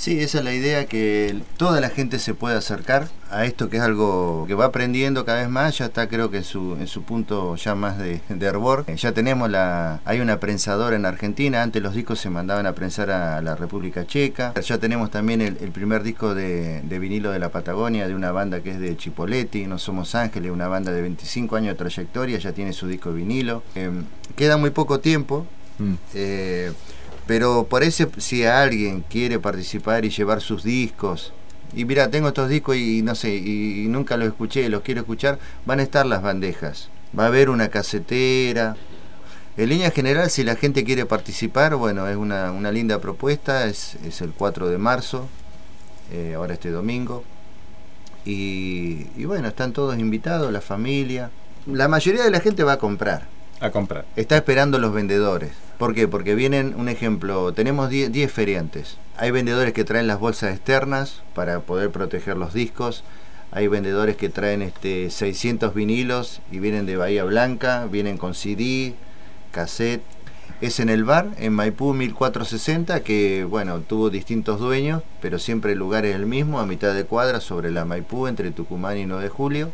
Sí, esa es la idea, que toda la gente se pueda acercar a esto que es algo que va aprendiendo cada vez más, ya está creo que en su, en su punto ya más de, de hervor. Eh, ya tenemos la, hay una prensadora en Argentina, antes los discos se mandaban a prensar a la República Checa, ya tenemos también el, primer disco de, vinilo de la Patagonia, de una banda que es de Chipoletti, No Somos Ángeles, una banda de 25 años de trayectoria, ya tiene su disco de vinilo. Eh, queda muy poco tiempo. Mm. Eh, pero parece si alguien quiere participar y llevar sus discos, y mira, tengo estos discos y, no sé, y, nunca los escuché, los quiero escuchar, van a estar las bandejas. Va a haber una casetera. En línea general, si la gente quiere participar, bueno, es una, linda propuesta, es, el 4 de marzo, eh, ahora este domingo. Y, y bueno, están todos invitados, la familia. La mayoría de la gente va a comprar. A comprar. Está esperando los vendedores. ¿Por qué? Porque vienen, un ejemplo, tenemos 10 feriantes. Hay vendedores que traen las bolsas externas para poder proteger los discos. Hay vendedores que traen este 600 vinilos y vienen de Bahía Blanca, vienen con CD, cassette. Es en el bar, en Maipú 1460, que bueno, tuvo distintos dueños, pero siempre el lugar es el mismo, a mitad de cuadra sobre la Maipú, entre Tucumán y 9 de julio.